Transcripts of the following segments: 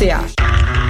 Sociedad.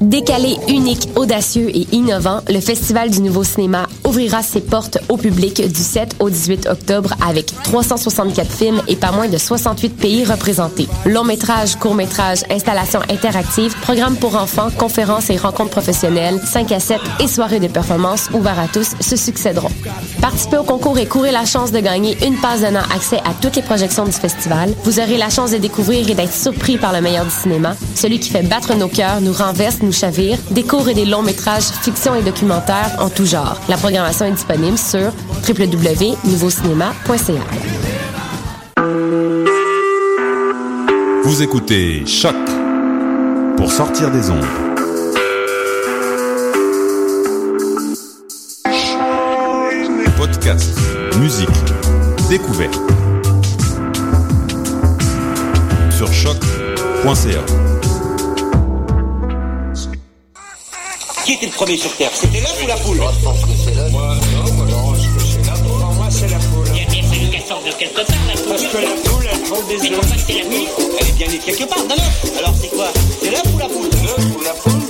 Décalé, unique, audacieux et innovant, le Festival du Nouveau Cinéma ouvrira ses portes au public du 7 au 18 octobre avec 364 films et pas moins de 68 pays représentés. Long métrage, court métrage, installations interactives, programmes pour enfants, conférences et rencontres professionnelles, 5 à 7 et soirées de performance ouvertes à tous se succéderont. Participez au concours et courez la chance de gagner une passe donnant accès à toutes les projections du festival. Vous aurez la chance de découvrir et d'être surpris par le meilleur du cinéma, celui qui fait battre nos cœurs, nous renverse, nous chavire, des courts et des longs métrages, fiction et documentaires en tout genre. La programmation est disponible sur www.nouveaucinéma.ca. Vous écoutez Choc pour sortir des ondes. Podcast, musique, découverte. Sur choc.ca. Qui était le premier sur Terre? C'était l'œuf ou la poule? Moi, je pense que c'est l'œuf. Moi, non, moi, je pense que c'est la poule. Moi, c'est la poule. Il y a bien fallu qu'elle sorte de quelque part, la poule. Parce que la poule, elle prend des Mais œufs. pourquoi c'est la nuit Elle est bien née quelque part, d'un œuf. Alors c'est quoi? C'est l'œuf ou la poule? L'œuf ou la poule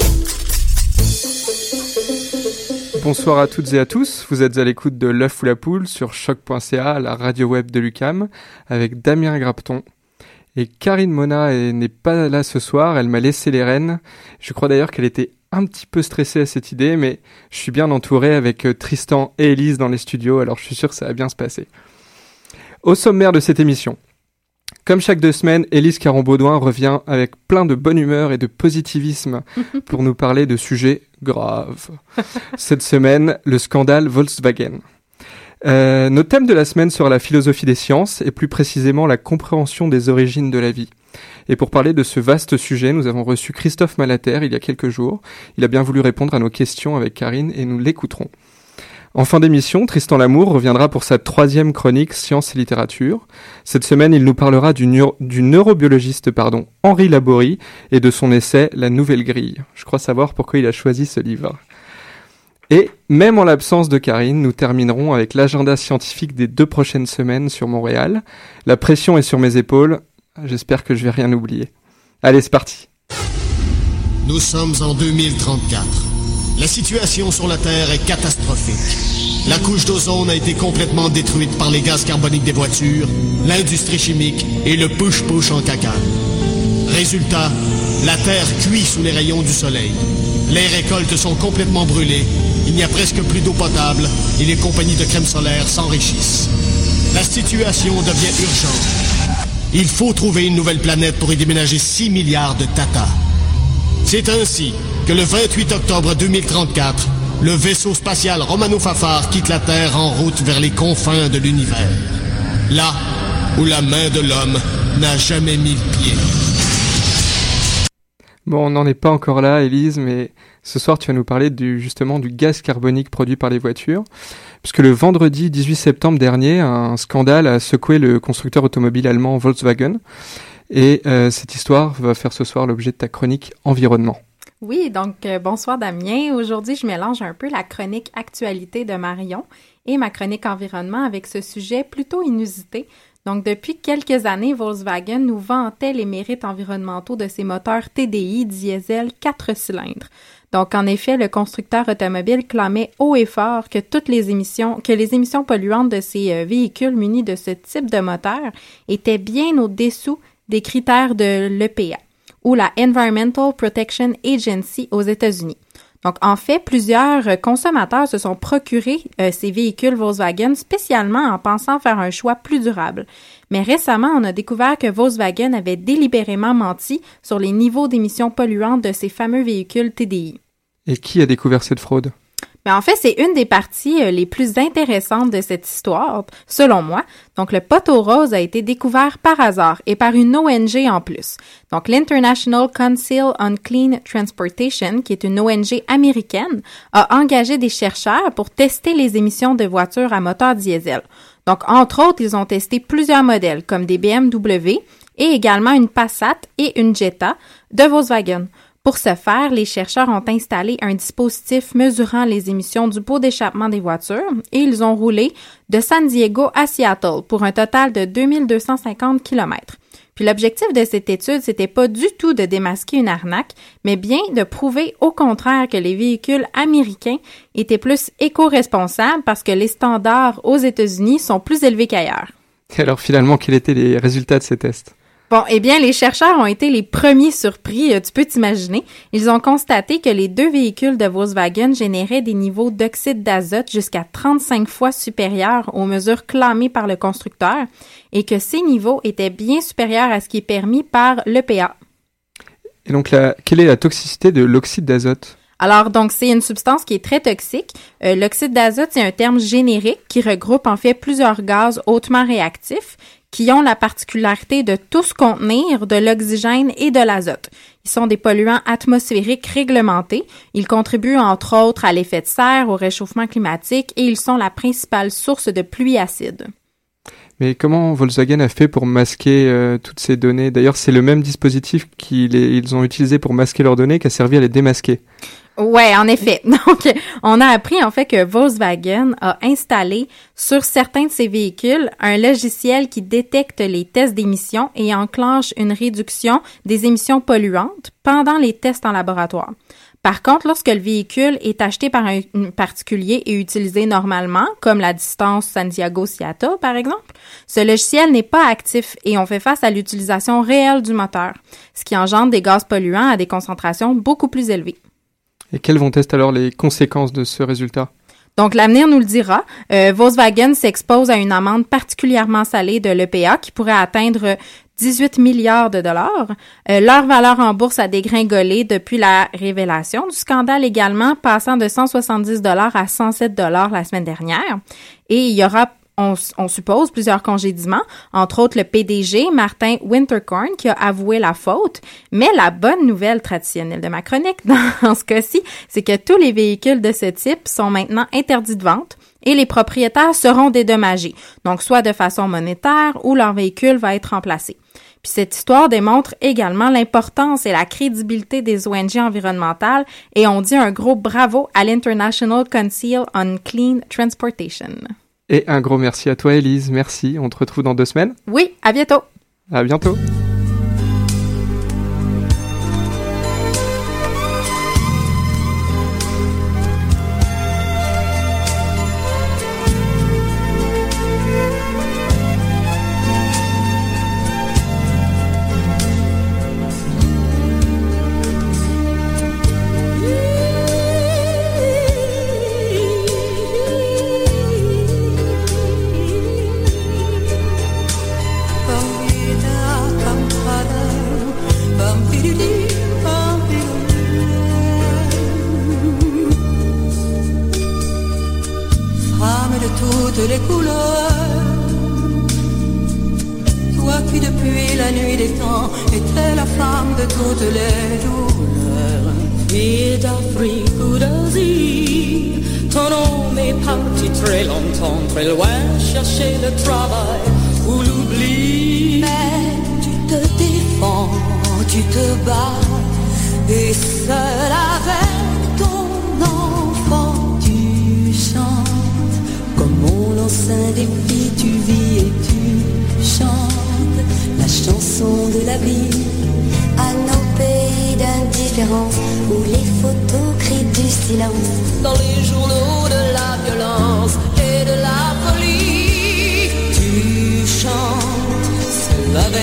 Bonsoir à toutes et à tous, vous êtes à l'écoute de l'œuf ou la poule sur choc.ca, la radio web de Lucam, avec Damien Grapton. Et Karine Mona est- n'est pas là ce soir, elle m'a laissé les rênes. Je crois d'ailleurs qu'elle était un petit peu stressée à cette idée, mais je suis bien entouré avec euh, Tristan et Elise dans les studios, alors je suis sûr que ça va bien se passer. Au sommaire de cette émission. Comme chaque deux semaines, Élise Caron-Baudouin revient avec plein de bonne humeur et de positivisme pour nous parler de sujets graves. Cette semaine, le scandale Volkswagen. Euh, notre thème de la semaine sera la philosophie des sciences et plus précisément la compréhension des origines de la vie. Et pour parler de ce vaste sujet, nous avons reçu Christophe Malater il y a quelques jours. Il a bien voulu répondre à nos questions avec Karine et nous l'écouterons. En fin d'émission, Tristan Lamour reviendra pour sa troisième chronique Sciences et littérature. Cette semaine, il nous parlera du, du neurobiologiste pardon, Henri Laborie et de son essai La Nouvelle Grille. Je crois savoir pourquoi il a choisi ce livre. Et même en l'absence de Karine, nous terminerons avec l'agenda scientifique des deux prochaines semaines sur Montréal. La pression est sur mes épaules. J'espère que je vais rien oublier. Allez, c'est parti. Nous sommes en 2034. La situation sur la Terre est catastrophique. La couche d'ozone a été complètement détruite par les gaz carboniques des voitures, l'industrie chimique et le push-push en caca. Résultat, la Terre cuit sous les rayons du soleil. Les récoltes sont complètement brûlées, il n'y a presque plus d'eau potable et les compagnies de crème solaire s'enrichissent. La situation devient urgente. Il faut trouver une nouvelle planète pour y déménager 6 milliards de tatas. C'est ainsi que le 28 octobre 2034, le vaisseau spatial Romano Fafar quitte la Terre en route vers les confins de l'univers. Là où la main de l'homme n'a jamais mis le pied. Bon, on n'en est pas encore là, Élise, mais ce soir, tu vas nous parler du, justement du gaz carbonique produit par les voitures. Puisque le vendredi 18 septembre dernier, un scandale a secoué le constructeur automobile allemand Volkswagen. Et euh, cette histoire va faire ce soir l'objet de ta chronique environnement. Oui, donc euh, bonsoir Damien. Aujourd'hui, je mélange un peu la chronique actualité de Marion et ma chronique environnement avec ce sujet plutôt inusité. Donc, depuis quelques années, Volkswagen nous vantait les mérites environnementaux de ses moteurs TDI diesel 4 cylindres. Donc, en effet, le constructeur automobile clamait haut et fort que toutes les émissions, que les émissions polluantes de ces euh, véhicules munis de ce type de moteur étaient bien au-dessous des critères de l'EPA ou la Environmental Protection Agency aux États-Unis. Donc, en fait, plusieurs consommateurs se sont procurés euh, ces véhicules Volkswagen spécialement en pensant faire un choix plus durable. Mais récemment, on a découvert que Volkswagen avait délibérément menti sur les niveaux d'émissions polluantes de ces fameux véhicules TDI. Et qui a découvert cette fraude? Mais en fait, c'est une des parties euh, les plus intéressantes de cette histoire, selon moi. Donc, le poteau rose a été découvert par hasard et par une ONG en plus. Donc, l'International Council on Clean Transportation, qui est une ONG américaine, a engagé des chercheurs pour tester les émissions de voitures à moteur diesel. Donc, entre autres, ils ont testé plusieurs modèles, comme des BMW et également une Passat et une Jetta de Volkswagen. Pour ce faire, les chercheurs ont installé un dispositif mesurant les émissions du pot d'échappement des voitures et ils ont roulé de San Diego à Seattle pour un total de 2250 km. Puis l'objectif de cette étude, c'était pas du tout de démasquer une arnaque, mais bien de prouver au contraire que les véhicules américains étaient plus éco-responsables parce que les standards aux États-Unis sont plus élevés qu'ailleurs. Alors finalement, quels étaient les résultats de ces tests? Bon, eh bien, les chercheurs ont été les premiers surpris, euh, tu peux t'imaginer. Ils ont constaté que les deux véhicules de Volkswagen généraient des niveaux d'oxyde d'azote jusqu'à 35 fois supérieurs aux mesures clamées par le constructeur et que ces niveaux étaient bien supérieurs à ce qui est permis par l'EPA. Et donc, la, quelle est la toxicité de l'oxyde d'azote? Alors, donc, c'est une substance qui est très toxique. Euh, L'oxyde d'azote, c'est un terme générique qui regroupe en fait plusieurs gaz hautement réactifs qui ont la particularité de tous contenir de l'oxygène et de l'azote. Ils sont des polluants atmosphériques réglementés. Ils contribuent entre autres à l'effet de serre, au réchauffement climatique et ils sont la principale source de pluie acide. Mais comment Volkswagen a fait pour masquer euh, toutes ces données? D'ailleurs, c'est le même dispositif qu'ils ils ont utilisé pour masquer leurs données qui a servi à les démasquer. Ouais, en effet. Donc, on a appris en fait que Volkswagen a installé sur certains de ses véhicules un logiciel qui détecte les tests d'émissions et enclenche une réduction des émissions polluantes pendant les tests en laboratoire. Par contre, lorsque le véhicule est acheté par un particulier et utilisé normalement, comme la distance Santiago-Seattle par exemple, ce logiciel n'est pas actif et on fait face à l'utilisation réelle du moteur, ce qui engendre des gaz polluants à des concentrations beaucoup plus élevées. Et quelles vont être alors les conséquences de ce résultat? Donc, l'avenir nous le dira. Euh, Volkswagen s'expose à une amende particulièrement salée de l'EPA qui pourrait atteindre 18 milliards de dollars. Euh, leur valeur en bourse a dégringolé depuis la révélation du scandale également, passant de 170 dollars à 107 dollars la semaine dernière. Et il y aura on, on, suppose plusieurs congédiements, entre autres le PDG Martin Winterkorn qui a avoué la faute. Mais la bonne nouvelle traditionnelle de ma chronique dans ce cas-ci, c'est que tous les véhicules de ce type sont maintenant interdits de vente et les propriétaires seront dédommagés, donc soit de façon monétaire ou leur véhicule va être remplacé. Puis cette histoire démontre également l'importance et la crédibilité des ONG environnementales et on dit un gros bravo à l'International Council on Clean Transportation. Et un gros merci à toi, Elise. Merci. On te retrouve dans deux semaines. Oui, à bientôt. À bientôt.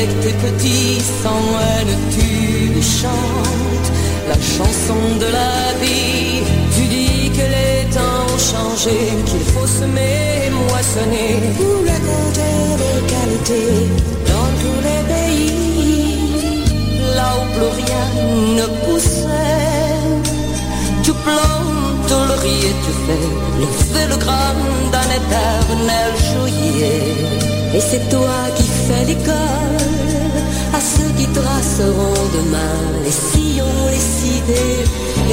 Avec tes petits sans haine, tu chantes la chanson de la vie. Tu dis que les temps ont changé, qu'il faut semer, moissonner pour les qualités dans tous les pays. Là où plus rien ne poussait, tu plantes le riz tu fais le fais le grain d'un éternel juillet. Et c'est toi qui fais l'école à ceux qui traceront demain les sillons, les cités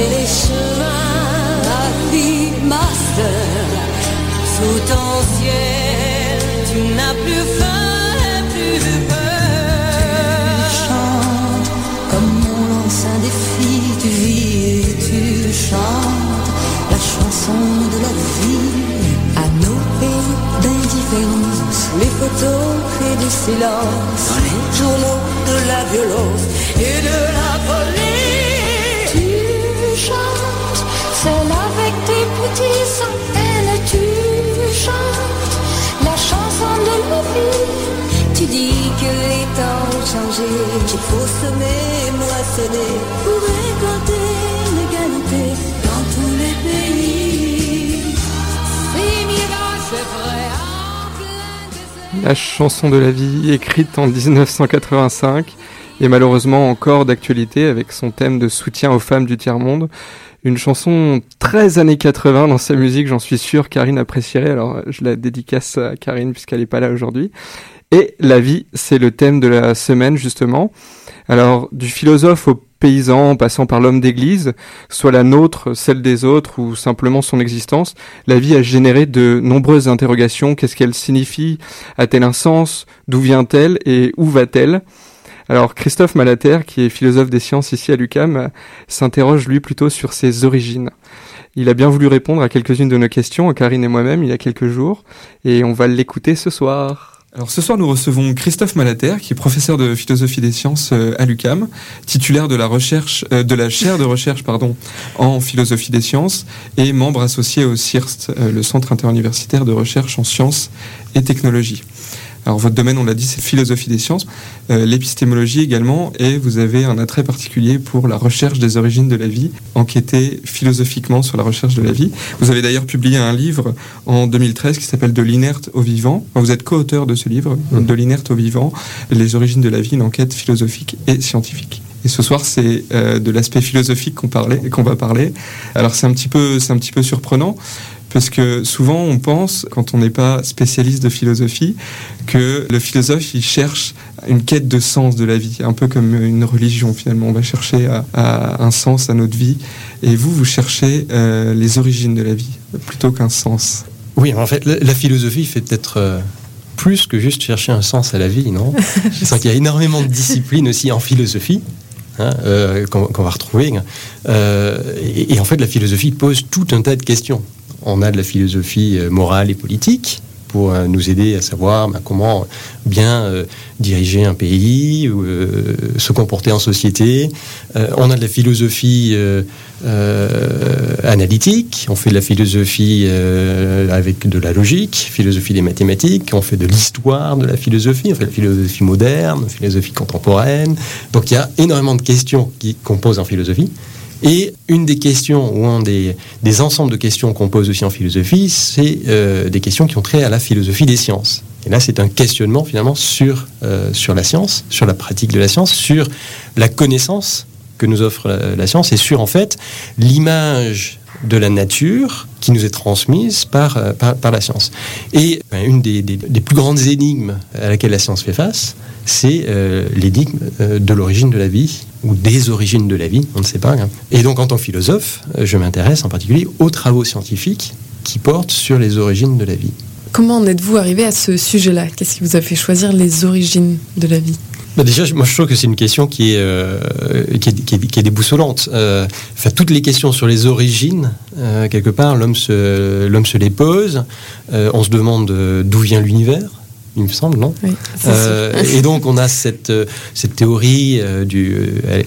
et les chemins. La vie, ma sous ton ciel, tu n'as plus faim et plus peur. Tu chantes comme on lance un défi, tu vis et tu chantes chanson de la vie à nos pays d'indifférence, les photos et du silence, dans les journaux de la violence et de la folie. Tu chantes, seul avec tes petits haine, tu chantes. La chanson de la vie. Tu dis que les temps ont changé, qu'il faut semer, moissonner La chanson de la vie, écrite en 1985, est malheureusement encore d'actualité avec son thème de soutien aux femmes du tiers-monde. Une chanson très années 80 dans sa musique, j'en suis sûr, Karine apprécierait, alors je la dédicace à Karine puisqu'elle n'est pas là aujourd'hui. Et la vie, c'est le thème de la semaine justement. Alors, du philosophe au paysan, passant par l'homme d'église, soit la nôtre, celle des autres, ou simplement son existence, la vie a généré de nombreuses interrogations. Qu'est-ce qu'elle signifie? A-t-elle un sens? D'où vient-elle? Et où va-t-elle? Alors Christophe Malater, qui est philosophe des sciences ici à l'UCAM, euh, s'interroge lui plutôt sur ses origines. Il a bien voulu répondre à quelques-unes de nos questions, Karine et moi-même, il y a quelques jours, et on va l'écouter ce soir. Alors ce soir, nous recevons Christophe Malater, qui est professeur de philosophie des sciences euh, à l'UCAM, titulaire de la euh, de la chaire de recherche, en philosophie des sciences et membre associé au CIRST, euh, le Centre interuniversitaire de recherche en sciences et technologies. Alors votre domaine, on l'a dit, c'est philosophie des sciences, euh, l'épistémologie également, et vous avez un attrait particulier pour la recherche des origines de la vie, enquêter philosophiquement sur la recherche de la vie. Vous avez d'ailleurs publié un livre en 2013 qui s'appelle De l'inerte au vivant. Enfin, vous êtes co-auteur de ce livre, De l'inerte au vivant, les origines de la vie, une enquête philosophique et scientifique. Et ce soir, c'est euh, de l'aspect philosophique qu'on parlait, qu'on va parler. Alors c'est un petit peu, c'est un petit peu surprenant parce que souvent on pense, quand on n'est pas spécialiste de philosophie, que le philosophe il cherche une quête de sens de la vie, un peu comme une religion finalement. On va chercher à, à un sens à notre vie, et vous vous cherchez euh, les origines de la vie plutôt qu'un sens. Oui, en fait, la, la philosophie fait peut-être euh, plus que juste chercher un sens à la vie, non? Je sens qu'il y a énormément de disciplines aussi en philosophie. hein, euh, qu'on va retrouver. Euh, et, et en fait, la philosophie pose tout un tas de questions. On a de la philosophie euh, morale et politique pour euh, nous aider à savoir ben, comment bien euh, diriger un pays, se comporter en société. On a de la philosophie analytique, on fait de la philosophie avec de la logique, philosophie des mathématiques, on fait de l'histoire de la philosophie, on fait de la philosophie moderne, philosophie contemporaine. Donc il y a énormément de questions qui composent en philosophie. Et une des questions, ou un des, ensembles de questions qu'on pose aussi en philosophie, c'est euh, des questions qui ont trait à la philosophie des sciences. Et là, c'est un questionnement finalement sur, euh, sur la science, sur la pratique de la science, sur la connaissance que nous offre la, la science et sur en fait l'image de la nature qui nous est transmise par, euh, la science. Et ben, une des, plus grandes énigmes à laquelle la science fait face, c'est euh, l'énigme euh, de l'origine de la vie ou des origines de la vie, on ne sait pas. hein. Et donc en tant que philosophe, je m'intéresse en particulier aux travaux scientifiques qui portent sur les origines de la vie. Comment en êtes-vous arrivé à ce sujet-là? Qu'est-ce qui vous a fait choisir les origines de la vie? Bah déjà, moi je trouve que c'est une question qui est, euh, qui est, qui est- qui est déboussolante. Euh, enfin, toutes les questions sur les origines, euh, quelque part, l'homme se, l'homme se les pose. On se demande d'où vient l'univers, il me semble, non? Oui, Euh, et donc on a cette, cette théorie euh, du,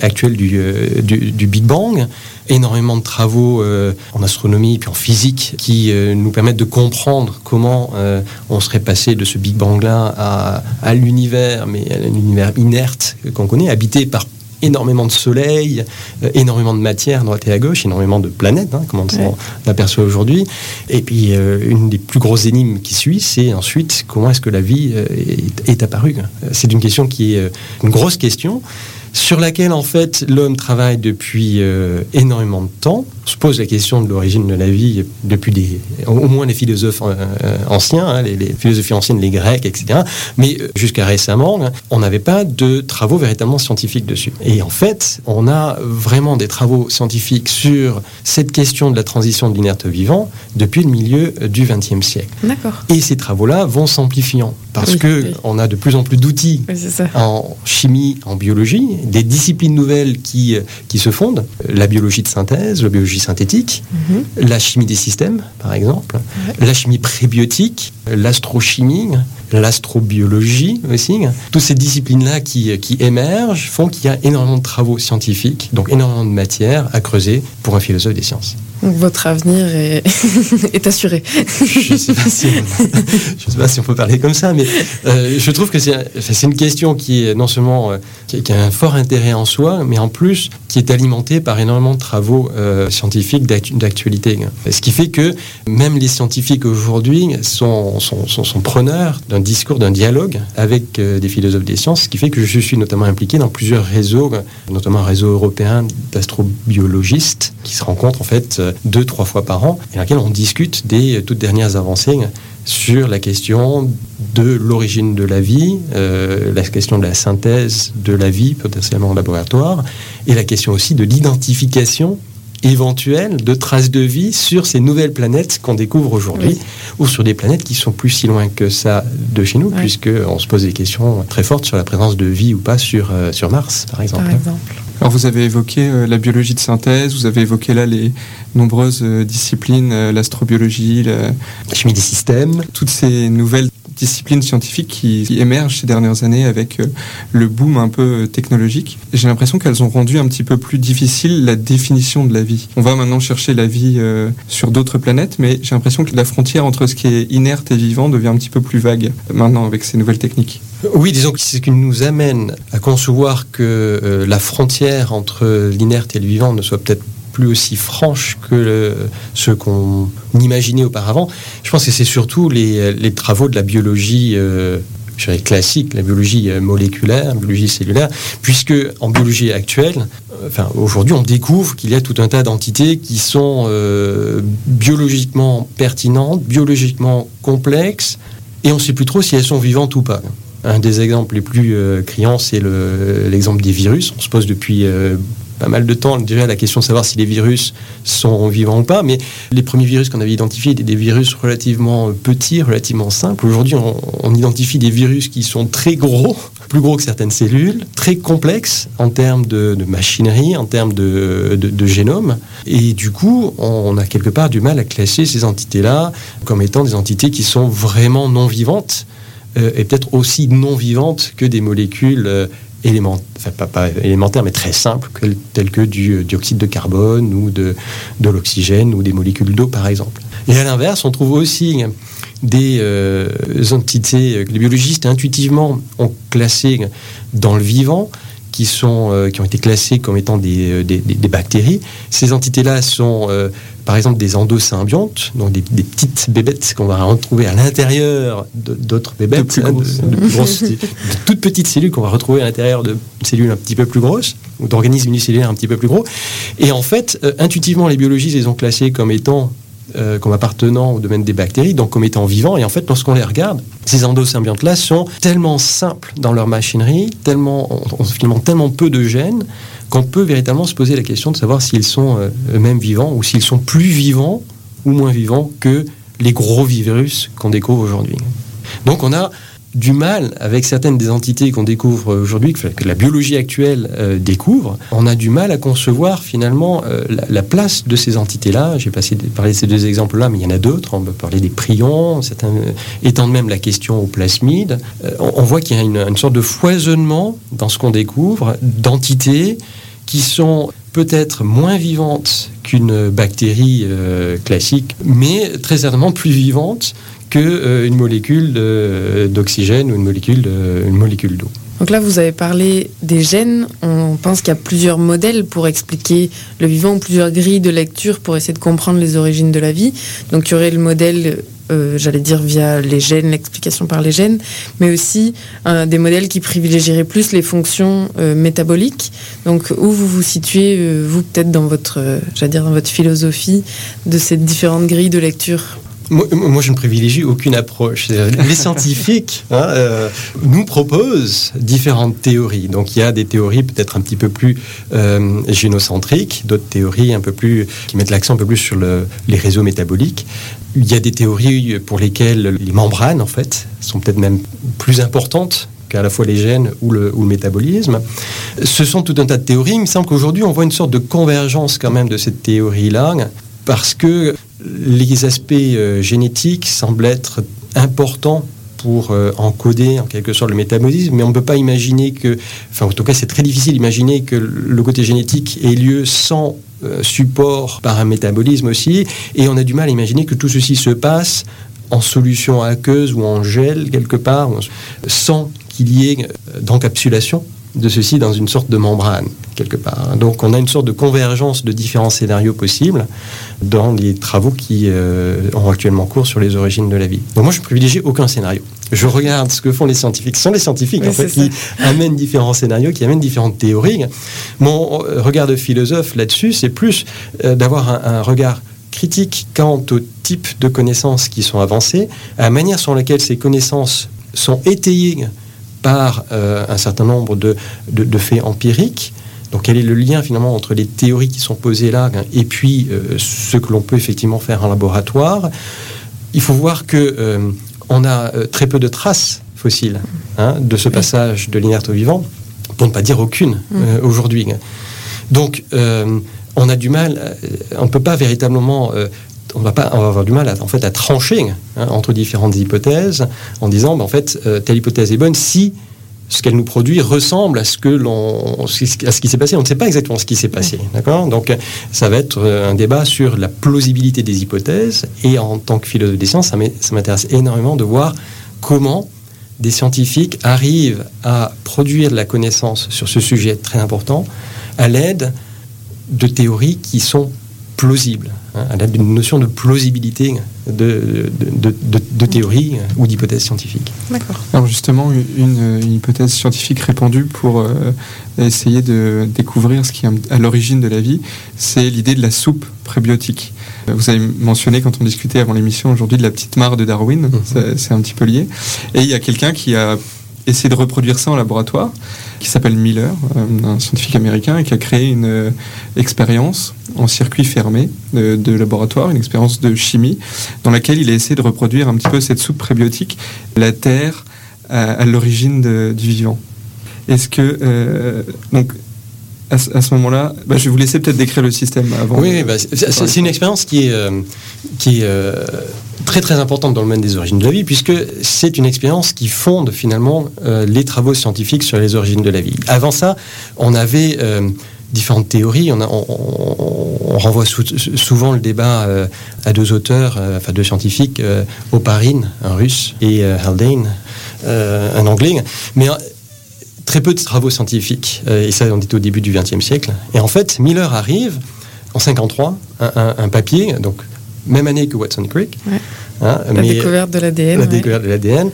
actuelle du, du, du Big Bang, énormément de travaux euh, en astronomie et puis en physique qui euh, nous permettent de comprendre comment euh, on serait passé de ce Big Bang-là à, à l'univers, mais à l'univers inerte qu'on connaît, habité par énormément de soleil, euh, énormément de matière à droite et à gauche, énormément de planètes, hein, comme on s'en aperçoit aujourd'hui. Et puis, euh, une des plus grosses énigmes qui suit, c'est ensuite comment est-ce que la vie euh, est, est apparue. C'est une question qui est une grosse question sur laquelle en fait l'homme travaille depuis euh, énormément de temps. On se pose la question de l'origine de la vie depuis des, au moins les philosophes euh, anciens, hein, les, les philosophies anciennes, les Grecs, etc. Mais euh, jusqu'à récemment, hein, on n'avait pas de travaux véritablement scientifiques dessus. Et en fait, on a vraiment des travaux scientifiques sur cette question de la transition de l'inerte vivant depuis le milieu euh, du XXe siècle. D'accord. Et ces travaux-là vont s'amplifiant parce Oui, que oui. on a de plus en plus d'outils Oui, en chimie, en biologie, des disciplines nouvelles qui, euh, qui se fondent, la biologie de synthèse, la biologie synthétique, Mhm. la chimie des systèmes, par exemple, la chimie prébiotique, l'astrochimie, l'astrobiologie aussi. Toutes ces disciplines-là qui, qui émergent font qu'il y a énormément de travaux scientifiques, donc énormément de matière à creuser pour un philosophe des sciences. Votre avenir est, assuré. Je ne sais, pas si on- peut parler comme ça, mais euh, je trouve que c'est une question qui est non seulement euh, qui a un fort intérêt en soi, mais en plus qui est alimentée par énormément de travaux euh, scientifiques d'actu- d'actualité. Ce qui fait que même les scientifiques aujourd'hui sont, sont, sont, preneurs d'un discours, d'un dialogue avec euh, des philosophes des sciences, ce qui fait que je suis notamment impliqué dans plusieurs réseaux, notamment un réseau européen d'astrobiologistes qui se rencontrent en fait euh, deux, trois fois par an, et dans lequel on discute des toutes dernières avancées sur la question de l'origine de la vie, euh, la question de la synthèse de la vie potentiellement en laboratoire, et la question aussi de l'identification éventuelle de traces de vie sur ces nouvelles planètes qu'on découvre aujourd'hui, Oui. ou sur des planètes qui sont plus si loin que ça de chez nous, Ouais. puisque on se pose des questions très fortes sur la présence de vie ou pas sur, euh, sur Mars, par exemple. Par exemple. Alors vous avez évoqué euh, la biologie de synthèse, vous avez évoqué là les nombreuses euh, disciplines, euh, l'astrobiologie, la- La chimie des systèmes, toutes ces nouvelles disciplines scientifiques qui, émergent ces dernières années avec euh, le boom un peu euh, technologique. J'ai l'impression qu'elles ont rendu un petit peu plus difficile la définition de la vie. On va maintenant chercher la vie euh, sur d'autres planètes, mais j'ai l'impression que la frontière entre ce qui est inerte et vivant devient un petit peu plus vague maintenant avec ces nouvelles techniques. Oui, disons que c'est ce qui nous amène à concevoir que la frontière entre l'inerte et le vivant ne soit peut-être plus aussi franche que ce qu'on imaginait auparavant. Je pense que c'est surtout les, travaux de la biologie euh, classique, la biologie euh, moléculaire, la biologie cellulaire, puisque en biologie actuelle, euh, enfin aujourd'hui, on découvre qu'il y a tout un tas d'entités qui sont biologiquement pertinentes, biologiquement complexes, et on ne sait plus trop si elles sont vivantes ou pas. Un des exemples les plus criants, c'est le- l'exemple des virus. On se pose depuis pas mal de temps déjà la question de savoir si les virus sont vivants ou pas, mais les premiers virus qu'on avait identifiés étaient des virus relativement petits, relativement simples. Aujourd'hui, on, identifie des virus qui sont très gros, plus gros que certaines cellules, très complexes en termes de, machinerie, en termes de génome. Et du coup, on a quelque part du mal à classer ces entités-là comme étant des entités qui sont vraiment non vivantes euh, et peut-être aussi non vivantes que des molécules euh, élément- enfin, pas, pas mais très simples, que- telles que du euh, dioxyde de carbone ou de, de l'oxygène ou des molécules d'eau, par exemple. Et à l'inverse, on trouve aussi des euh, entités que les biologistes intuitivement ont classées dans le vivant, qui, sont, euh, qui ont été classées comme étant des, euh, des- bactéries. Ces entités-là sont, euh, par exemple, des endosymbiontes, donc des, des petites bébêtes qu'on va retrouver à l'intérieur d'autres bébêtes, De plus hein, grosses. de plus grosses- de toutes petites cellules qu'on va retrouver à l'intérieur de cellules un petit peu plus grosses, ou d'organismes unicellulaires un petit peu plus gros. Et en fait, euh, intuitivement, les biologistes les ont classés comme étant euh, comme appartenant au domaine des bactéries, donc comme étant vivants. Et en fait, lorsqu'on les regarde, ces endosymbiontes-là sont tellement simples dans leur machinerie, tellement, ont- ont finalement tellement peu de gènes, qu'on peut véritablement se poser la question de savoir s'ils sont euh, eux-mêmes vivants ou s'ils sont plus vivants ou moins vivants que les gros virus qu'on découvre aujourd'hui. Donc on a du mal avec certaines des entités qu'on découvre aujourd'hui, que la biologie actuelle euh, découvre, on a du mal à concevoir finalement euh, la, la place de ces entités-là. J'ai passé parlé de ces deux exemples-là, mais il y en a d'autres. On peut parler des prions, certains euh, étendent même la question aux plasmides. On, voit qu'il y a une sorte de foisonnement dans ce qu'on découvre d'entités qui sont peut-être moins vivantes qu'une bactérie euh, classique, mais très certainement plus vivantes qu'une molécule de- d'oxygène ou molécule une molécule d'eau. Donc là, vous avez parlé des gènes. On pense qu'il y a plusieurs modèles pour expliquer le vivant, plusieurs grilles de lecture pour essayer de comprendre les origines de la vie. Donc il y aurait le modèle, euh, j'allais dire via les gènes, l'explication par les gènes, mais aussi euh, des modèles qui privilégieraient plus les fonctions euh, métaboliques. Donc où vous vous situez, vous peut-être dans votre, j'allais dire dans votre philosophie de ces différentes grilles de lecture? Moi, moi, je ne privilégie aucune approche. Les scientifiques hein, euh, nous proposent différentes théories. Donc il y a des théories peut-être un petit peu plus euh, génocentriques, d'autres théories un peu plus qui mettent l'accent un peu plus sur le- les réseaux métaboliques. Il y a des théories pour lesquelles les membranes, en fait, sont peut-être même plus importantes qu'à la fois les gènes ou le, ou le métabolisme. Ce sont tout un tas de théories. Il me semble qu'aujourd'hui, on voit une sorte de convergence quand même de cette théorie-là, parce que les aspects euh, génétiques semblent être importants pour euh, encoder en quelque sorte le métabolisme, mais on ne peut pas imaginer que, enfin en tout cas c'est très difficile d'imaginer que le côté génétique ait lieu sans euh, support par un métabolisme aussi, et on a du mal à imaginer que tout ceci se passe en solution aqueuse ou en gel quelque part, sans qu'il y ait d'encapsulation de ceci dans une sorte de membrane quelque part. Donc on a une sorte de convergence de différents scénarios possibles dans les travaux qui euh, ont actuellement cours sur les origines de la vie. Donc moi je privilégie aucun scénario. Je regarde ce que font les scientifiques. Ce sont les scientifiques Oui, en fait qui amènent différents scénarios, qui amènent différentes théories. Mon euh, regard de philosophe là-dessus, c'est plus euh, d'avoir un, un regard critique quant au type de connaissances qui sont avancées, à la manière sur laquelle ces connaissances sont étayées par euh, un certain nombre de, de- de faits empiriques. Donc quel est le lien finalement entre les théories qui sont posées là hein, et puis euh, ce que l'on peut effectivement faire en laboratoire? Il faut voir que euh, on a euh, très peu de traces fossiles hein, de ce passage de l'inerte au vivant, pour ne pas dire aucune euh, aujourd'hui. Donc on a du mal, on ne peut pas véritablement on va, pas, on va avoir du mal à, en fait, à trancher hein, entre différentes hypothèses en disant ben, en fait telle hypothèse est bonne si ce qu'elle nous produit ressemble à ce que l'on à ce qui s'est passé. On ne sait pas exactement ce qui s'est passé, d'accord? Donc ça va être euh, un débat sur la plausibilité des hypothèses. Et en tant que philosophe des sciences, ça m'intéresse énormément de voir comment des scientifiques arrivent à produire de la connaissance sur ce sujet très important à l'aide de théories qui sont plausibles, à l'aide d'une notion de plausibilité de, de, de- de- de théories ou d'hypothèses scientifiques. D'accord. Alors justement, une, une hypothèse scientifique répandue pour euh, essayer de découvrir ce qui est à l'origine de la vie, c'est l'idée de la soupe prébiotique. Euh, Vous avez mentionné quand on discutait avant l'émission aujourd'hui de la petite mare de Darwin, c'est- c'est un petit peu lié. Et il y a quelqu'un qui a essayé de reproduire ça en laboratoire, qui s'appelle Miller, euh, un scientifique américain, qui a créé une euh, expérience en circuit fermé de, de laboratoire, une expérience de chimie, dans laquelle il a essayé de reproduire un petit peu cette soupe prébiotique, la Terre à, l'origine du vivant. Est-ce que euh, donc à, ce- moment-là, bah, je vais vous laisser peut-être décrire le système avant. Oui, bah, c'est- une expérience qui est, euh, qui est euh, très très importante dans le domaine des origines de la vie, puisque c'est une expérience qui fonde finalement euh, les travaux scientifiques sur les origines de la vie. Avant ça, on avait euh, différentes théories. On, a- on- on- on renvoie sou- souvent le débat euh, à deux auteurs, enfin deux scientifiques, Oparin, un russe, et Haldane, un anglais. Mais très peu de travaux scientifiques, euh, et ça on était au début du XXe siècle. Et en fait, Miller arrive en 53, un, un- un papier, donc même année que Watson Crick, Ouais. hein, La mais- découverte de l'ADN. la ouais. découverte de l'ADN,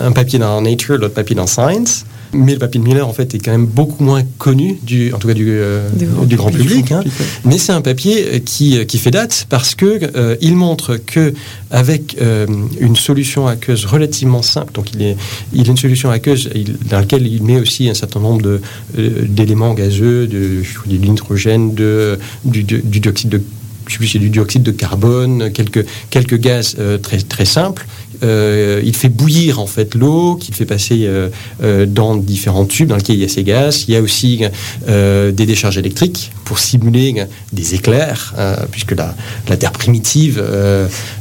un papier dans Nature, l'autre papier dans Science. Mais le papier de Miller, en fait, est quand même beaucoup moins connu, du, en tout cas du, euh, Du grand public. hein. Mais c'est un papier euh, qui, euh, qui fait date parce que euh, il montre que avec euh, une solution aqueuse relativement simple, donc il, est, il a une solution aqueuse il- dans laquelle il met aussi un certain nombre d'éléments gazeux, de, l'hydrogène, de, du, du- du dioxyde de c'est du dioxyde de carbone, quelques, quelques gaz euh, très, très simples. Euh, il fait bouillir en fait l'eau, qu'il fait passer euh, euh, dans différents tubes dans lesquels il y a ces gaz. Il y a aussi des décharges électriques pour simuler des éclairs, euh, puisque la, Terre primitive,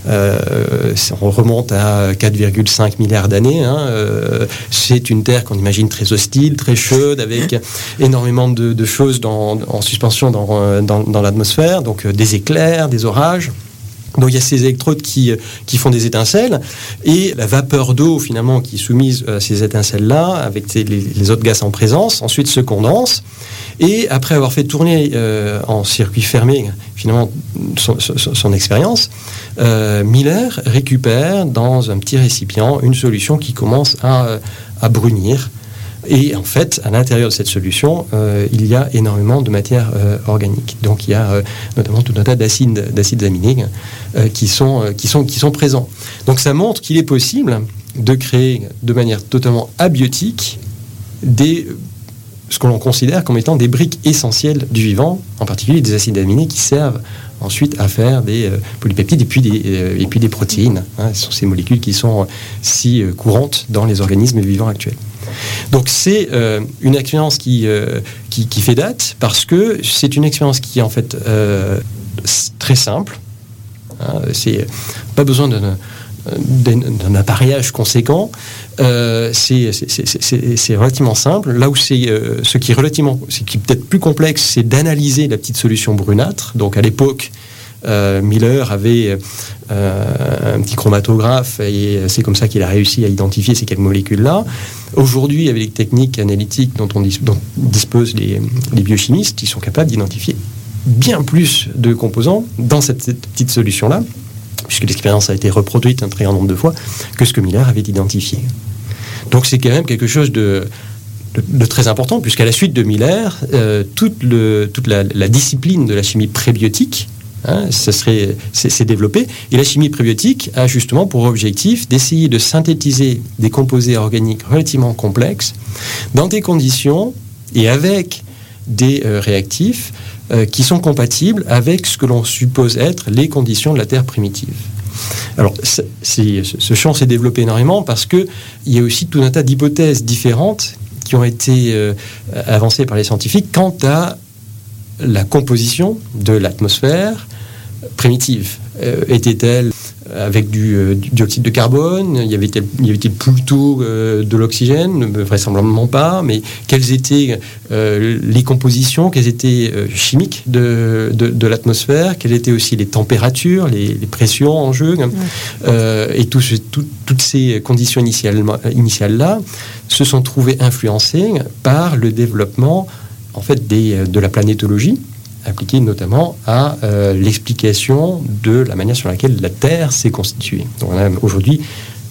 on remonte à 4,5 milliards d'années. hein, c'est une Terre qu'on imagine très hostile, très chaude, avec énormément de, choses en suspension dans, l'atmosphère, donc des éclairs, des orages. Donc il y a ces électrodes qui, euh, qui font des étincelles et la vapeur d'eau finalement qui est soumise à ces étincelles-là avec les, autres gaz en présence ensuite se condense et après avoir fait tourner euh, en circuit fermé finalement son, expérience, euh, Miller récupère dans un petit récipient une solution qui commence à brunir et en fait, à l'intérieur de cette solution, euh, il y a énormément de matière euh, organique. Donc il y a euh, notamment tout un tas d'acides, aminés euh, qui, sont, présents. Donc ça montre qu'il est possible de créer de manière totalement abiotique des, ce que l'on considère comme étant des briques essentielles du vivant, en particulier des acides aminés qui servent ensuite à faire des polypeptides et puis des, protéines. Hein. Ce sont ces molécules qui sont si courantes dans les organismes vivants actuels. Donc c'est euh, une expérience qui, euh, qui, qui, fait date parce que c'est une expérience qui est en fait euh, très simple. Hein, c'est pas besoin d'un appareillage conséquent, euh, c'est relativement simple. Là où c'est ce qui est relativement, ce qui est peut-être plus complexe, c'est d'analyser la petite solution brunâtre. Donc à l'époque, Miller avait euh, un petit chromatographe et c'est comme ça qu'il a réussi à identifier ces quelques molécules-là. Aujourd'hui, avec les techniques analytiques dont, on dis disposent les, biochimistes, ils sont capables d'identifier bien plus de composants dans cette, petite solution-là puisque l'expérience a été reproduite un très grand nombre de fois, que ce que Miller avait identifié. Donc c'est quand même quelque chose de, très important, puisqu'à la suite de Miller, euh, toute, la, discipline de la chimie prébiotique hein, s'est développée, et la chimie prébiotique a justement pour objectif d'essayer de synthétiser des composés organiques relativement complexes dans des conditions et avec des euh, réactifs euh, qui sont compatibles avec ce que l'on suppose être les conditions de la Terre primitive. Alors, ce champ s'est développé énormément parce qu'il y a aussi tout un tas d'hypothèses différentes qui ont été euh, avancées par les scientifiques quant à la composition de l'atmosphère primitive. Euh, Était-elle avec du, euh, du, dioxyde de carbone? Y avait-il avait plutôt euh, de l'oxygène? Vraisemblablement pas. Mais quelles étaient les compositions? Quelles étaient chimiques de, de, de l'atmosphère? Quelles étaient aussi les températures, les, les pressions en jeu? Ouais. Et tout, tout, toutes ces conditions initiales-là initiales se sont trouvées influencées par le développement en fait, des, de la planétologie appliquée notamment à euh, l'explication de la manière sur laquelle la Terre s'est constituée. Donc on a aujourd'hui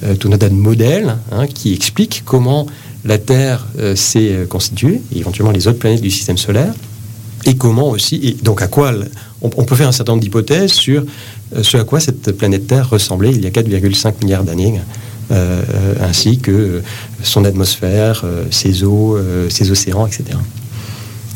euh, tout un tas de modèles hein, qui expliquent comment la Terre euh, s'est constituée, et éventuellement les autres planètes du système solaire, et comment aussi, et donc à quoi on, peut faire un certain nombre d'hypothèses sur euh, ce à quoi cette planète Terre ressemblait il y a 4,5 milliards d'années. Euh, ainsi que son atmosphère, euh, ses eaux, euh, ses océans, etc.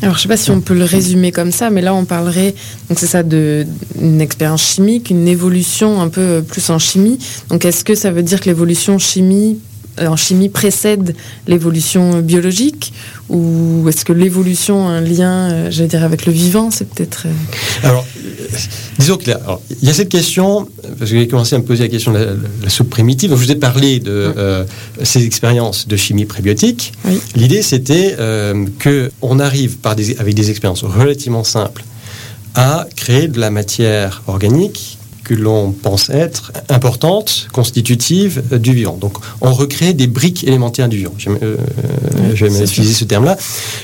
Alors, je ne sais pas si on peut le résumer comme ça, mais là, on parlerait, donc c'est ça, d'une expérience chimique, une évolution un peu plus en chimie. Donc, est-ce que ça veut dire que l'évolution chimie en chimie précède l'évolution biologique ou est-ce que l'évolution a un lien, euh, j'allais dire, avec le vivant C'est peut-être. Euh... Alors, disons qu'il y, y a cette question, parce que j'ai commencé à me poser la question de la, la soupe primitive. Je vous ai parlé de oui. euh, ces expériences de chimie prébiotique. Oui. L'idée, c'était euh, qu'on arrive par des, avec des expériences relativement simples à créer de la matière organique que l'on pense être importante, constitutive euh, du vivant. Donc on recrée des briques élémentaires du vivant. J'aime euh, oui, utiliser ce terme-là,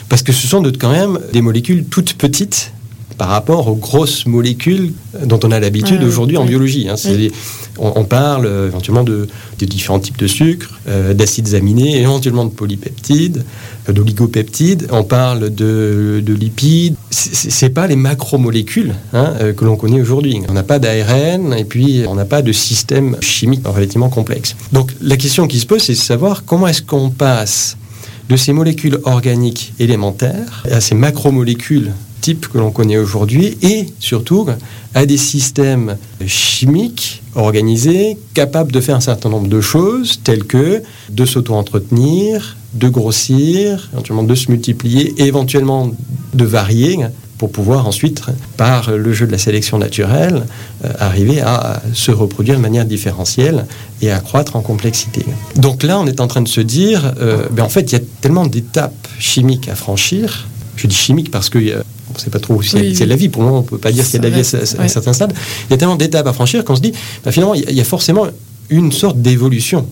parce que ce sont de, quand même des molécules toutes petites par rapport aux grosses molécules dont on a l'habitude ah, aujourd'hui oui. en biologie. Hein. Oui. On, on, parle euh, éventuellement de, de, différents types de sucres, euh, d'acides aminés, éventuellement de polypeptides, euh, d'oligopeptides. On parle de, de lipides. C'est pas les macromolécules hein, que l'on connaît aujourd'hui. On n'a pas d'ARN et puis on n'a pas de système chimique relativement complexe. Donc la question qui se pose, c'est de savoir comment est-ce qu'on passe de ces molécules organiques élémentaires à ces macromolécules que l'on connaît aujourd'hui et surtout à des systèmes chimiques organisés capables de faire un certain nombre de choses telles que de s'auto-entretenir, de grossir, éventuellement de se multiplier et éventuellement de varier pour pouvoir ensuite, par le jeu de la sélection naturelle, euh, arriver à se reproduire de manière différentielle et à croître en complexité. Donc là, on est en train de se dire, euh, ben en fait, il y a tellement d'étapes chimiques à franchir. Je dis chimique parce que euh, ne sait pas trop si Oui, c'est oui. la vie. Pour le moment, on ne peut pas dire s'il y a de la vie à, à- à un ouais. certain stade. Il y a tellement d'étapes à franchir qu'on se dit, bah, finalement, il y a- il y a forcément une sorte d'évolution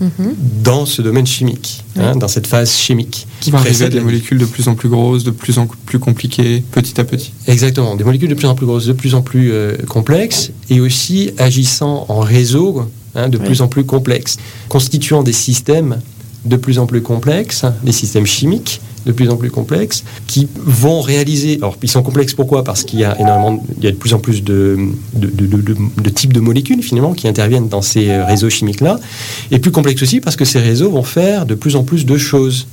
Mhm. dans ce domaine chimique, hein, dans cette phase chimique. Qui va arriver à des la- molécules de plus en plus grosses, de plus en plus compliquées, petit à petit. Exactement, des molécules de plus en plus grosses, de plus en plus euh, complexes, et aussi agissant en réseau hein, de Oui. plus en plus complexes, constituant des systèmes de plus en plus complexes, des systèmes chimiques de plus en plus complexes, qui vont réaliser. Alors, ils sont complexes pourquoi? Parce qu'il y a énormément, il y a de plus en plus de, de, types de molécules finalement qui interviennent dans ces réseaux chimiques-là, et plus complexes aussi parce que ces réseaux vont faire de plus en plus de choses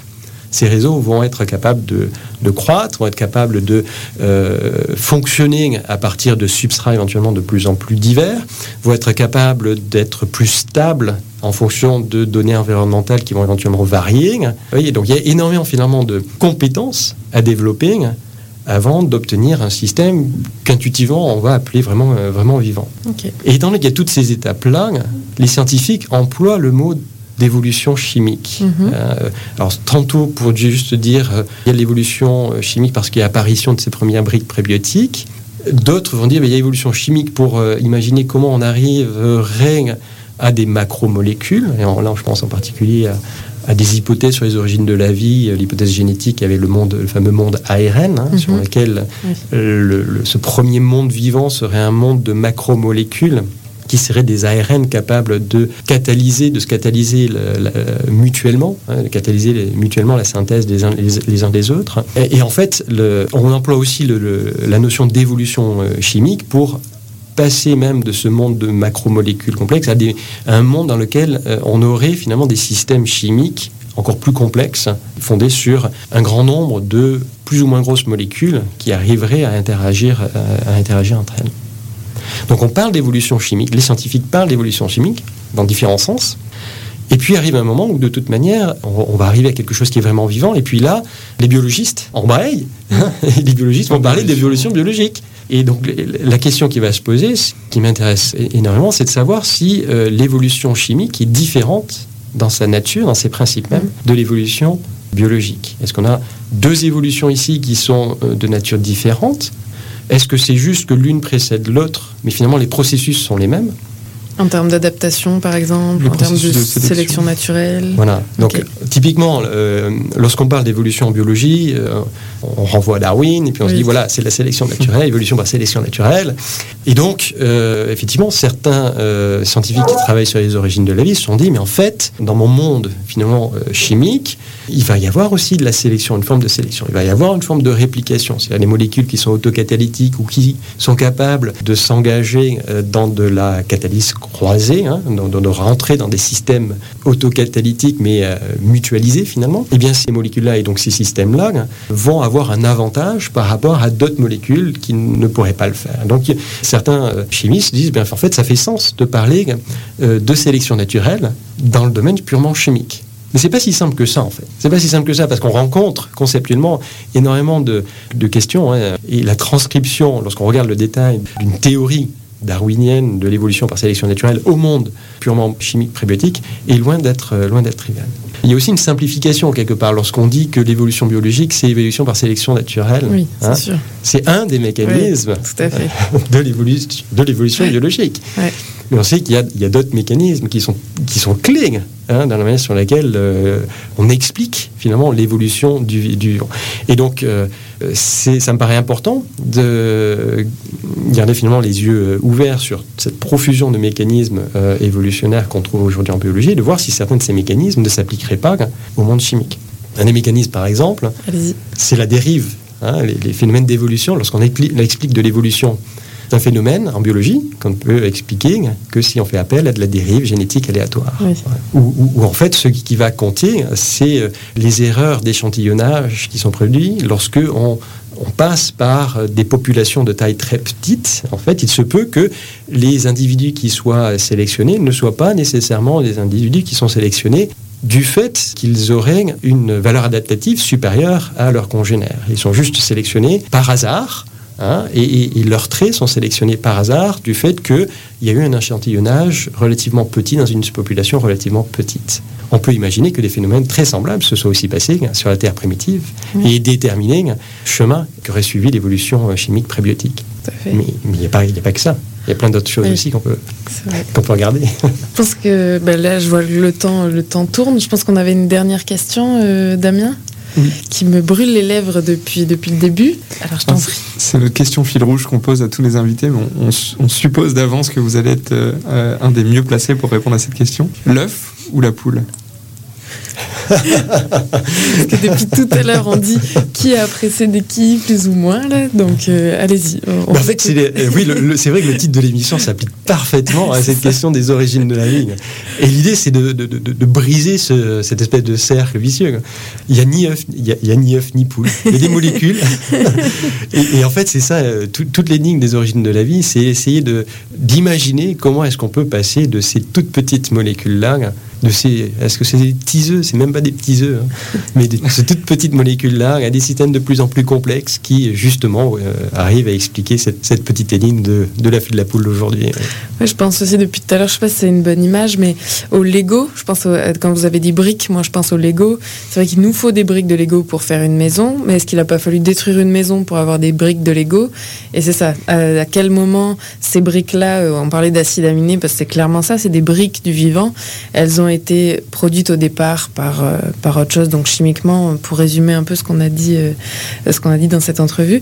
ces réseaux vont être capables de, de croître, vont être capables de euh, fonctionner à partir de substrats éventuellement de plus en plus divers, vont être capables d'être plus stables en fonction de données environnementales qui vont éventuellement varier. Vous voyez, donc il y a énormément finalement de compétences à développer avant d'obtenir un système qu'intuitivement on va appeler vraiment, euh, vraiment vivant. Et donné qu'il y a toutes ces étapes-là, les scientifiques emploient le mot d'évolution chimique. Mhm. Euh, alors, tantôt pour juste dire euh, il y a l'évolution euh, chimique parce qu'il y a apparition de ces premières briques prébiotiques. D'autres vont dire mais il y a évolution chimique pour euh, imaginer comment on arriverait à des macromolécules. Et en- là, je pense en particulier à, à des hypothèses sur les origines de la vie, l'hypothèse génétique avec le, monde, le fameux monde ARN, hein, Mhm. sur lequel Oui. euh, le- le- ce premier monde vivant serait un monde de macromolécules qui seraient des ARN capables de catalyser, de se catalyser le- le- mutuellement, hein, de catalyser mutuellement la synthèse des uns, les, uns des autres. Et, en fait, on emploie aussi la notion d'évolution euh, chimique pour passer même de ce monde de macromolécules complexes à, un monde dans lequel euh, on aurait finalement des systèmes chimiques encore plus complexes, fondés sur un grand nombre de plus ou moins grosses molécules qui arriveraient à interagir, euh, à interagir entre elles. Donc on parle d'évolution chimique, les scientifiques parlent d'évolution chimique dans différents sens. Et puis arrive un moment où de toute manière, on, on va arriver à quelque chose qui est vraiment vivant. Et puis là, les biologistes embrayent. hein, et les biologistes vont parler d'évolution biologique. Et donc la question qui va se poser, ce qui m'intéresse énormément, c'est de savoir si euh, l'évolution chimique est différente dans sa nature, dans ses principes même, de l'évolution biologique. Est-ce qu'on a deux évolutions ici qui sont euh, de nature différente Est-ce que c'est juste que l'une précède l'autre, mais finalement les processus sont les mêmes En termes d'adaptation, par exemple, Le en termes de, sélection. sélection. naturelle. Voilà. Donc, typiquement, euh, lorsqu'on parle d'évolution en biologie, euh, on renvoie à Darwin et puis on se dit voilà, c'est la sélection naturelle, évolution par sélection naturelle. Et donc, euh, effectivement, certains euh, scientifiques qui travaillent sur les origines de la vie se sont dit mais en fait, dans mon monde finalement chimique, il va y avoir aussi de la sélection, une forme de sélection. Il va y avoir une forme de réplication. C'est-à-dire les molécules qui sont autocatalytiques ou qui sont capables de s'engager dans de la catalyse croisée, hein, dans- de rentrer dans des systèmes autocatalytiques mais euh, mutualisés finalement. Et bien ces molécules-là et donc ces systèmes-là hein, vont avoir un avantage par rapport à d'autres molécules qui ne pourraient pas le faire. Donc certains euh, chimistes disent bien en fait ça fait sens de parler euh, de sélection naturelle dans le domaine purement chimique. Mais c'est pas si simple que ça en fait. C'est pas si simple que ça parce qu'on rencontre conceptuellement énormément de, de questions hein. et la transcription, lorsqu'on regarde le détail d'une théorie darwinienne de l'évolution par sélection naturelle au monde purement chimique prébiotique est loin d'être euh, loin d'être trivial. Il y a aussi une simplification quelque part lorsqu'on dit que l'évolution biologique c'est évolution par sélection naturelle. Oui, c'est Hein. sûr. C'est un des mécanismes Oui, de l'évolution de l'évolution biologique. Ouais. Mais on sait qu'il y a, d'autres mécanismes qui sont, qui sont clés hein, dans la manière sur laquelle euh, on explique finalement l'évolution du, du vivant. Et donc, euh, ça me paraît important de garder finalement les yeux euh, ouverts sur cette profusion de mécanismes euh, évolutionnaires qu'on trouve aujourd'hui en biologie et de voir si certains de ces mécanismes ne s'appliqueraient pas au monde chimique. Un des mécanismes, par exemple, c'est la dérive. hein, les, les phénomènes d'évolution, lorsqu'on expli- explique de l'évolution, c'est un phénomène en biologie qu'on ne peut expliquer que si on fait appel à de la dérive génétique aléatoire. Oui. Où, en fait, ce qui va compter, c'est euh, les erreurs d'échantillonnage qui sont produites lorsque on, on passe par euh, des populations de taille très petite. En fait, il se peut que les individus qui soient sélectionnés ne soient pas nécessairement des individus qui sont sélectionnés du fait qu'ils auraient une valeur adaptative supérieure à leurs congénères. Ils sont juste sélectionnés par hasard hein, et, leurs traits sont sélectionnés par hasard du fait qu'il y a eu un échantillonnage relativement petit dans une population relativement petite. On peut imaginer que des phénomènes très semblables se soient aussi passés hein, sur la Terre primitive Oui. et déterminer le chemin qu'aurait suivi l'évolution euh, chimique prébiotique. Mais il n'y a, pas- a que ça. Il y a plein d'autres choses Oui. aussi qu'on peut, qu'on peut regarder. Je pense que ben là, je vois que le temps, le temps tourne. Je pense qu'on avait une dernière question, euh, Damien, qui me brûle les lèvres depuis, depuis le début. Alors je t'en Ah, prie. C'est notre question fil rouge qu'on pose à tous les invités, mais on, on su- on suppose d'avance que vous allez être euh, euh, un des mieux placés pour répondre à cette question. L'œuf ou la poule? Parce que depuis tout à l'heure, on dit qui a précédé qui, plus ou moins. Là. Donc euh, allez-y. on- on Mais en fait, c'est les- euh, oui, le- vrai que le titre de l'émission s'applique parfaitement à cette question des origines de la vie. Et l'idée, c'est de, de- de- de briser ce- cette espèce de cercle vicieux. Il n'y a ni œuf, il y a, il y a ni œuf ni poule. Il y a des molécules. et, et en fait, c'est ça. euh, tout- toute l'énigme des origines de la vie, c'est essayer d'imaginer comment est-ce qu'on peut passer de ces toutes petites molécules là, de ces, est-ce que c'est des petits œufs? C'est même pas des petits œufs, hein, mais de ces toutes petites molécules là, à des systèmes de plus en plus complexes qui justement euh, arrivent à expliquer cette, cette petite énigme de, de la de la poule d'aujourd'hui. Ouais, je pense aussi depuis tout à l'heure, je sais pas si c'est une bonne image, mais au Lego, je pense au- quand vous avez dit briques, moi je pense au Lego. C'est vrai qu'il nous faut des briques de Lego pour faire une maison, mais est-ce qu'il n'a pas fallu détruire une maison pour avoir des briques de Lego? Et c'est ça. À, à quel moment ces briques-là, euh, on parlait d'acide aminé parce que c'est clairement ça, c'est des briques du vivant. Elles ont été produites au départ par euh, par autre chose, donc chimiquement, pour résumer un peu ce qu'on a dit, euh, ce qu'on a dit dans cette entrevue.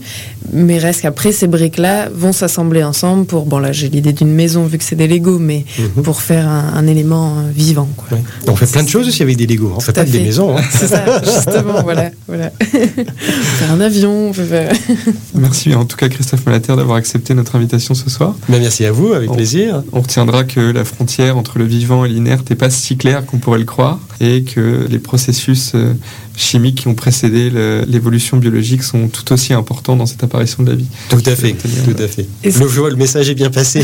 Mais reste qu'après ces briques-là vont s'assembler ensemble pour, bon là j'ai l'idée d'une maison vu que c'est des Lego, mais Mhm. pour faire un, un élément euh, vivant. Quoi. Ouais. On fait plein de choses aussi avec des Lego. On fait Tout pas des fait. maisons. hein. C'est ça, justement, voilà. voilà. on faire un avion, on peut faire... Merci en tout cas Christophe Malater d'avoir accepté notre invitation ce soir. Ben, merci à vous, avec On- plaisir. On retiendra que la frontière entre le vivant et l'inerte n'est pas si claire qu'on pourrait le croire et que les processus euh, chimiques qui ont précédé l'évolution biologique sont tout aussi importants dans cette apparition de la vie. Tout à fait, Tenir- tout à fait. Le, je vois, le message est bien passé.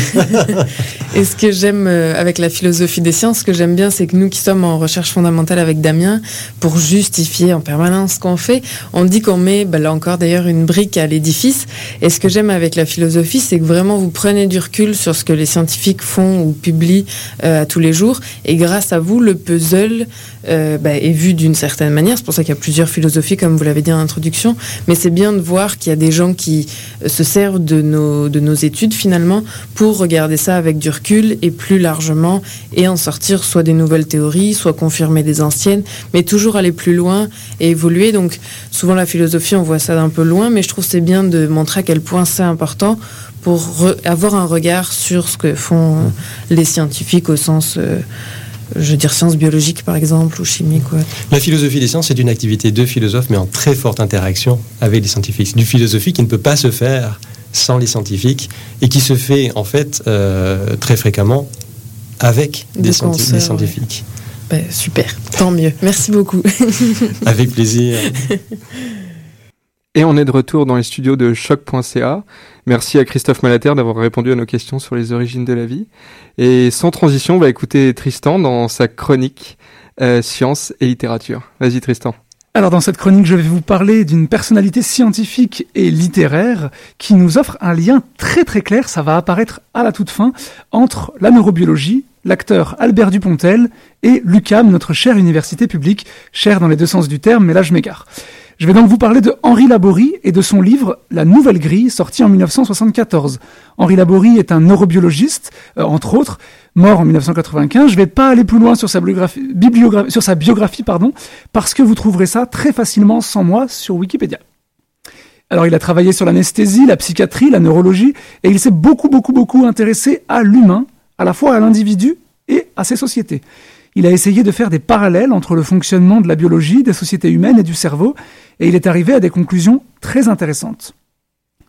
Et ce que j'aime euh, avec la philosophie des sciences, ce que j'aime bien, c'est que nous qui sommes en recherche fondamentale avec Damien, pour justifier en permanence ce qu'on fait, on dit qu'on met, bah, là encore d'ailleurs, une brique à l'édifice. Et ce que j'aime avec la philosophie, c'est que vraiment vous prenez du recul sur ce que les scientifiques font ou publient euh, à tous les jours. Et grâce à vous, le puzzle euh, bah, est vu d'une certaine manière. C'est pour ça qu'il y a plusieurs philosophies, comme vous l'avez dit en introduction. Mais c'est bien de voir qu'il y a des gens qui euh, se servent de nos, de nos études finalement pour regarder ça avec du recul et plus largement et en sortir soit des nouvelles théories, soit confirmer des anciennes, mais toujours aller plus loin et évoluer. Donc souvent la philosophie, on voit ça d'un peu loin, mais je trouve c'est bien de montrer à quel point c'est important pour avoir un regard sur ce que font les scientifiques au sens, euh, je veux dire, sciences biologiques par exemple ou ouais. La philosophie des sciences est une activité de philosophes, mais en très forte interaction avec les scientifiques. C'est Du philosophie qui ne peut pas se faire sans les scientifiques et qui se fait en fait euh, très fréquemment avec des, ouais. scientifiques. Ben, super, tant mieux. Merci beaucoup. Avec plaisir. Et on est de retour dans les studios de choc.ca. Merci à Christophe Malater d'avoir répondu à nos questions sur les origines de la vie. Et sans transition, on va écouter Tristan dans sa chronique euh, Sciences et littérature. Vas-y Tristan. Alors dans cette chronique, je vais vous parler d'une personnalité scientifique et littéraire qui nous offre un lien très très clair, ça va apparaître à la toute fin, entre la neurobiologie, l'acteur Albert Dupontel et l'UCAM, notre chère université publique, chère dans les deux sens du terme, mais là je m'égare. Je vais donc vous parler de Henri Laborie et de son livre La Nouvelle Grille, sorti en 1974. Henri Laborie est un neurobiologiste, euh, entre autres, mort en 1995. Je vais pas aller plus loin sur sa biographie, parce que vous trouverez ça très facilement sans moi sur Wikipédia. Alors il a travaillé sur l'anesthésie, la psychiatrie, la neurologie, et il s'est beaucoup, beaucoup, beaucoup intéressé à l'humain, à la fois à l'individu et à ses sociétés. Il a essayé de faire des parallèles entre le fonctionnement de la biologie, des sociétés humaines et du cerveau, et il est arrivé à des conclusions très intéressantes.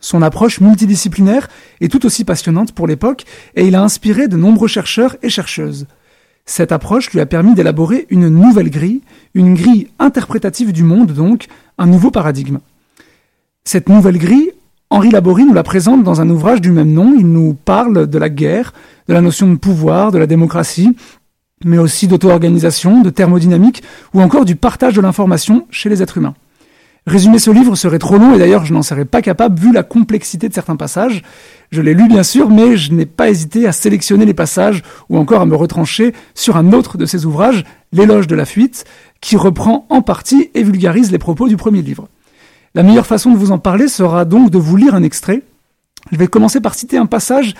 Son approche multidisciplinaire est tout aussi passionnante pour l'époque, et il a inspiré de nombreux chercheurs et chercheuses. Cette approche lui a permis d'élaborer une nouvelle grille, une grille interprétative du monde donc, un nouveau paradigme. Cette nouvelle grille, Henri Laborie nous la présente dans un ouvrage du même nom. Il nous parle de la guerre, de la notion de pouvoir, de la démocratie, mais aussi d'auto-organisation, de thermodynamique ou encore du partage de l'information chez les êtres humains. Résumer ce livre serait trop long et d'ailleurs je n'en serais pas capable vu la complexité de certains passages. Je l'ai lu bien sûr, mais je n'ai pas hésité à sélectionner les passages ou encore à me retrancher sur un autre de ses ouvrages, L'éloge de la fuite, qui reprend en partie et vulgarise les propos du premier livre. La meilleure façon de vous en parler sera donc de vous lire un extrait. Je vais commencer par citer un passage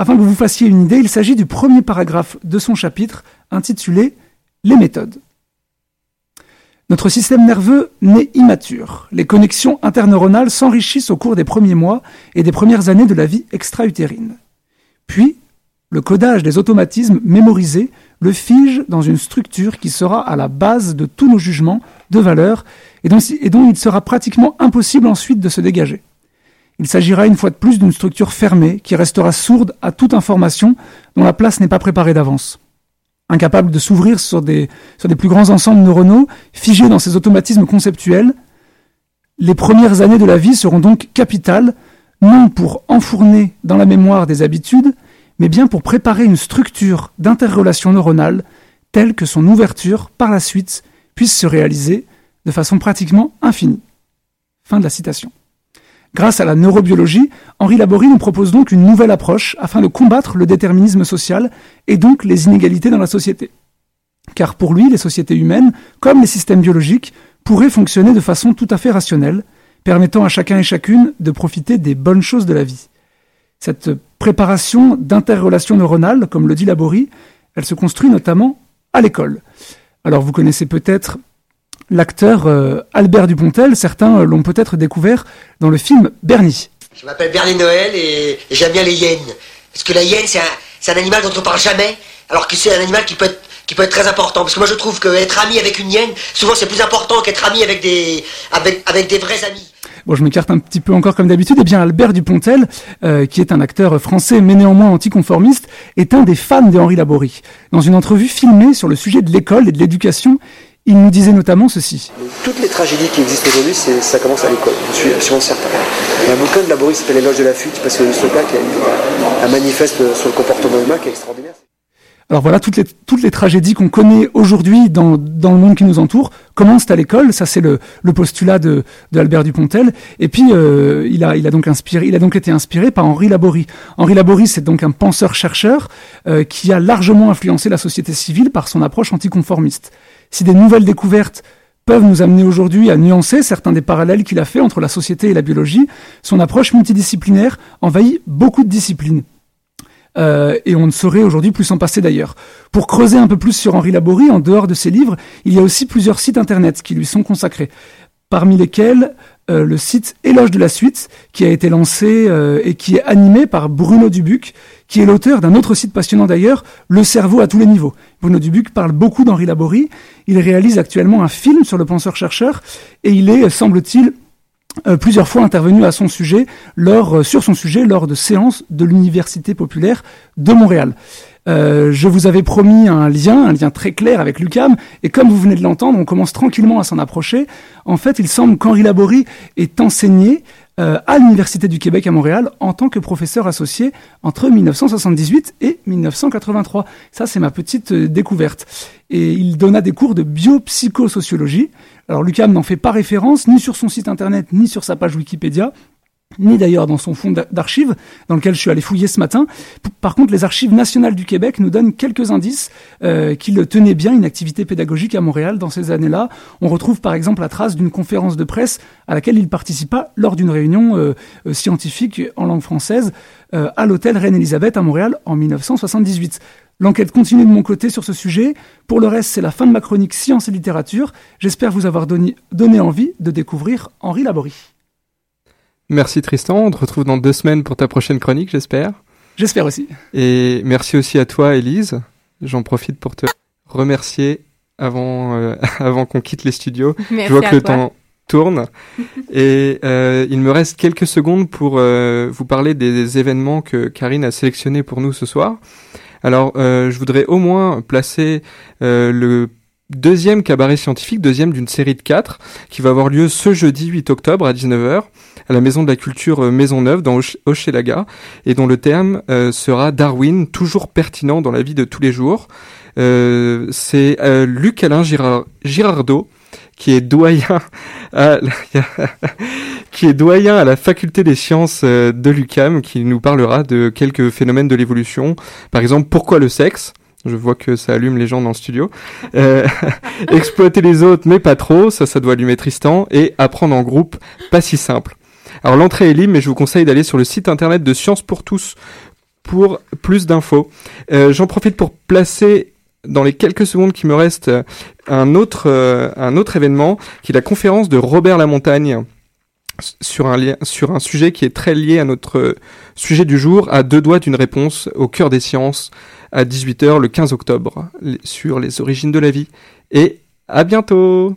afin que vous vous fassiez une idée. Il s'agit du premier paragraphe de son chapitre intitulé Les méthodes. Notre système nerveux naît immature. Les connexions interneuronales s'enrichissent au cours des premiers mois et des premières années de la vie extra-utérine. Puis, le codage des automatismes mémorisés le fige dans une structure qui sera à la base de tous nos jugements de valeur et dont, et dont il sera pratiquement impossible ensuite de se dégager. Il s'agira une fois de plus d'une structure fermée qui restera sourde à toute information dont la place n'est pas préparée d'avance incapable de s'ouvrir sur des, sur des plus grands ensembles neuronaux, figés dans ces automatismes conceptuels. Les premières années de la vie seront donc capitales, non pour enfourner dans la mémoire des habitudes, mais bien pour préparer une structure d'interrelation neuronale telle que son ouverture, par la suite, puisse se réaliser de façon pratiquement infinie. Fin de la citation. Grâce à la neurobiologie, Henri Laborie nous propose donc une nouvelle approche afin de combattre le déterminisme social et donc les inégalités dans la société. Car pour lui, les sociétés humaines, comme les systèmes biologiques, pourraient fonctionner de façon tout à fait rationnelle, permettant à chacun et chacune de profiter des bonnes choses de la vie. Cette préparation d'interrelations neuronales, comme le dit Laborie, elle se construit notamment à l'école. Alors vous connaissez peut-être l'acteur euh, Albert Dupontel. Certains l'ont peut-être découvert dans le film Bernie. Je m'appelle Bernie Noël et, j'aime bien les hyènes. Parce que la hyène, c'est un, un, animal dont on parle jamais, alors que c'est un animal qui peut être qui peut être très important. Parce que moi je trouve qu'être ami avec une hyène, souvent c'est plus important qu'être ami avec des, avec, avec des vrais amis. Bon, je m'écarte un petit peu encore comme d'habitude. Eh bien, Albert Dupontel, euh, qui est un acteur français mais néanmoins anticonformiste, est un des fans de Henri Laborie. Dans une entrevue filmée sur le sujet de l'école et de l'éducation, il nous disait notamment ceci. Toutes les tragédies qui existent aujourd'hui, ça commence à l'école, je suis absolument certain. Il y a un bouquin de Laborie qui s'appelle L'éloge de la fuite, parce que gars qui a un manifeste sur le comportement humain qui est extraordinaire. Alors voilà, toutes les, toutes les tragédies qu'on connaît aujourd'hui dans, dans, le monde qui nous entoure commencent à l'école. Ça, c'est le, le, postulat de, de Albert Dupontel. Et puis, euh, il, a, il, a donc inspiré, il a donc été inspiré par Henri Laborie. Henri Laborie, c'est donc un penseur-chercheur euh, qui a largement influencé la société civile par son approche anticonformiste. Si des nouvelles découvertes peuvent nous amener aujourd'hui à nuancer certains des parallèles qu'il a fait entre la société et la biologie, son approche multidisciplinaire envahit beaucoup de disciplines. Euh, et on ne saurait aujourd'hui plus s'en passer d'ailleurs. Pour creuser un peu plus sur Henri Laborie, en dehors de ses livres, il y a aussi plusieurs sites internet qui lui sont consacrés, parmi lesquels euh, le site Éloge de la suite, qui a été lancé euh, et qui est animé par Bruno Dubuc, qui est l'auteur d'un autre site passionnant d'ailleurs, Le cerveau à tous les niveaux. Bruno Dubuc parle beaucoup d'Henri Laborie, il réalise actuellement un film sur le penseur-chercheur, et il est, semble-t-il, euh, plusieurs fois intervenu à son sujet sur son sujet lors de séances de l'Université populaire de Montréal. Euh, je vous avais promis un lien, un lien très clair avec l'UCAM, et comme vous venez de l'entendre, on commence tranquillement à s'en approcher. En fait, il semble qu'Henri Laborie est enseigné euh, à l'Université du Québec à Montréal en tant que professeur associé entre 1978 et 1983. Ça, c'est ma petite euh, découverte. Et il donna des cours de biopsychosociologie. Alors, l'UCAM n'en fait pas référence ni sur son site internet ni sur sa page Wikipédia ni d'ailleurs dans son fonds d'archives, dans lequel je suis allé fouiller ce matin. Par contre, les archives nationales du Québec nous donnent quelques indices euh, qu'il tenait bien une activité pédagogique à Montréal dans ces années-là. On retrouve par exemple la trace d'une conférence de presse à laquelle il participa lors d'une réunion euh, euh, scientifique en langue française à l'hôtel Reine-Élisabeth à Montréal en 1978. L'enquête continue de mon côté sur ce sujet. Pour le reste, c'est la fin de ma chronique Science et littérature. J'espère vous avoir donné envie de découvrir Henri Laborie. Merci Tristan, on te retrouve dans deux semaines pour ta prochaine chronique, j'espère. J'espère aussi. Et merci aussi à toi, Elise. J'en profite pour te remercier avant, euh, avant qu'on quitte les studios. Merci Je vois que le toi. temps tourne. Et euh, il me reste quelques secondes pour euh, vous parler des événements que Karine a sélectionnés pour nous ce soir. Alors, euh, je voudrais au moins placer euh, le deuxième cabaret scientifique, deuxième d'une série de quatre, qui va avoir lieu ce jeudi 8 octobre à 19h à la Maison de la Culture euh, Maisonneuve dans Hoche- Hochelaga, et dont le terme euh, sera Darwin, toujours pertinent dans la vie de tous les jours. Euh, C'est Luc-Alain Girard- Girardot qui est doyen à, qui est doyen à la faculté des sciences de l'UCAM, qui nous parlera de quelques phénomènes de l'évolution. Par exemple, pourquoi le sexe? Je vois que ça allume les gens dans le studio. Exploiter les autres, mais pas trop, ça, ça doit allumer Tristan. Et apprendre en groupe, pas si simple. Alors l'entrée est libre, mais je vous conseille d'aller sur le site internet de Sciences pour tous pour plus d'infos. Euh, J'en profite pour placer dans les quelques secondes qui me restent un autre, euh, un autre événement qui est la conférence de Robert Lamontagne sur un, sur un sujet qui est très lié à notre sujet du jour, à deux doigts d'une réponse au cœur des sciences, à 18h le 15 octobre, sur les origines de la vie. Et à bientôt